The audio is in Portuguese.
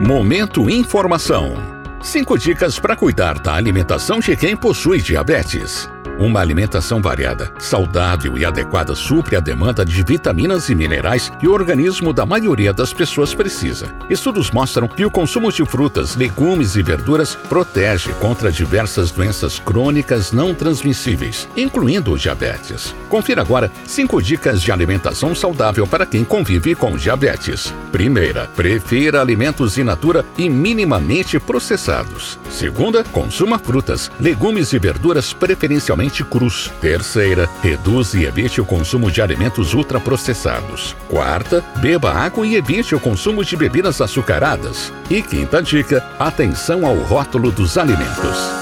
Momento Informação. Cinco dicas para cuidar da alimentação de quem possui diabetes. Uma alimentação variada, saudável e adequada supre a demanda de vitaminas e minerais que o organismo da maioria das pessoas precisa. Estudos mostram que o consumo de frutas, legumes e verduras protege contra diversas doenças crônicas não transmissíveis, incluindo o diabetes. Confira agora cinco dicas de alimentação saudável para quem convive com diabetes. Primeira, prefira alimentos in natura e minimamente processados. Segunda, consuma frutas, legumes e verduras preferencialmente cruz. Terceira, reduz e evite o consumo de alimentos ultraprocessados. Quarta, beba água e evite o consumo de bebidas açucaradas. E quinta dica, atenção ao rótulo dos alimentos.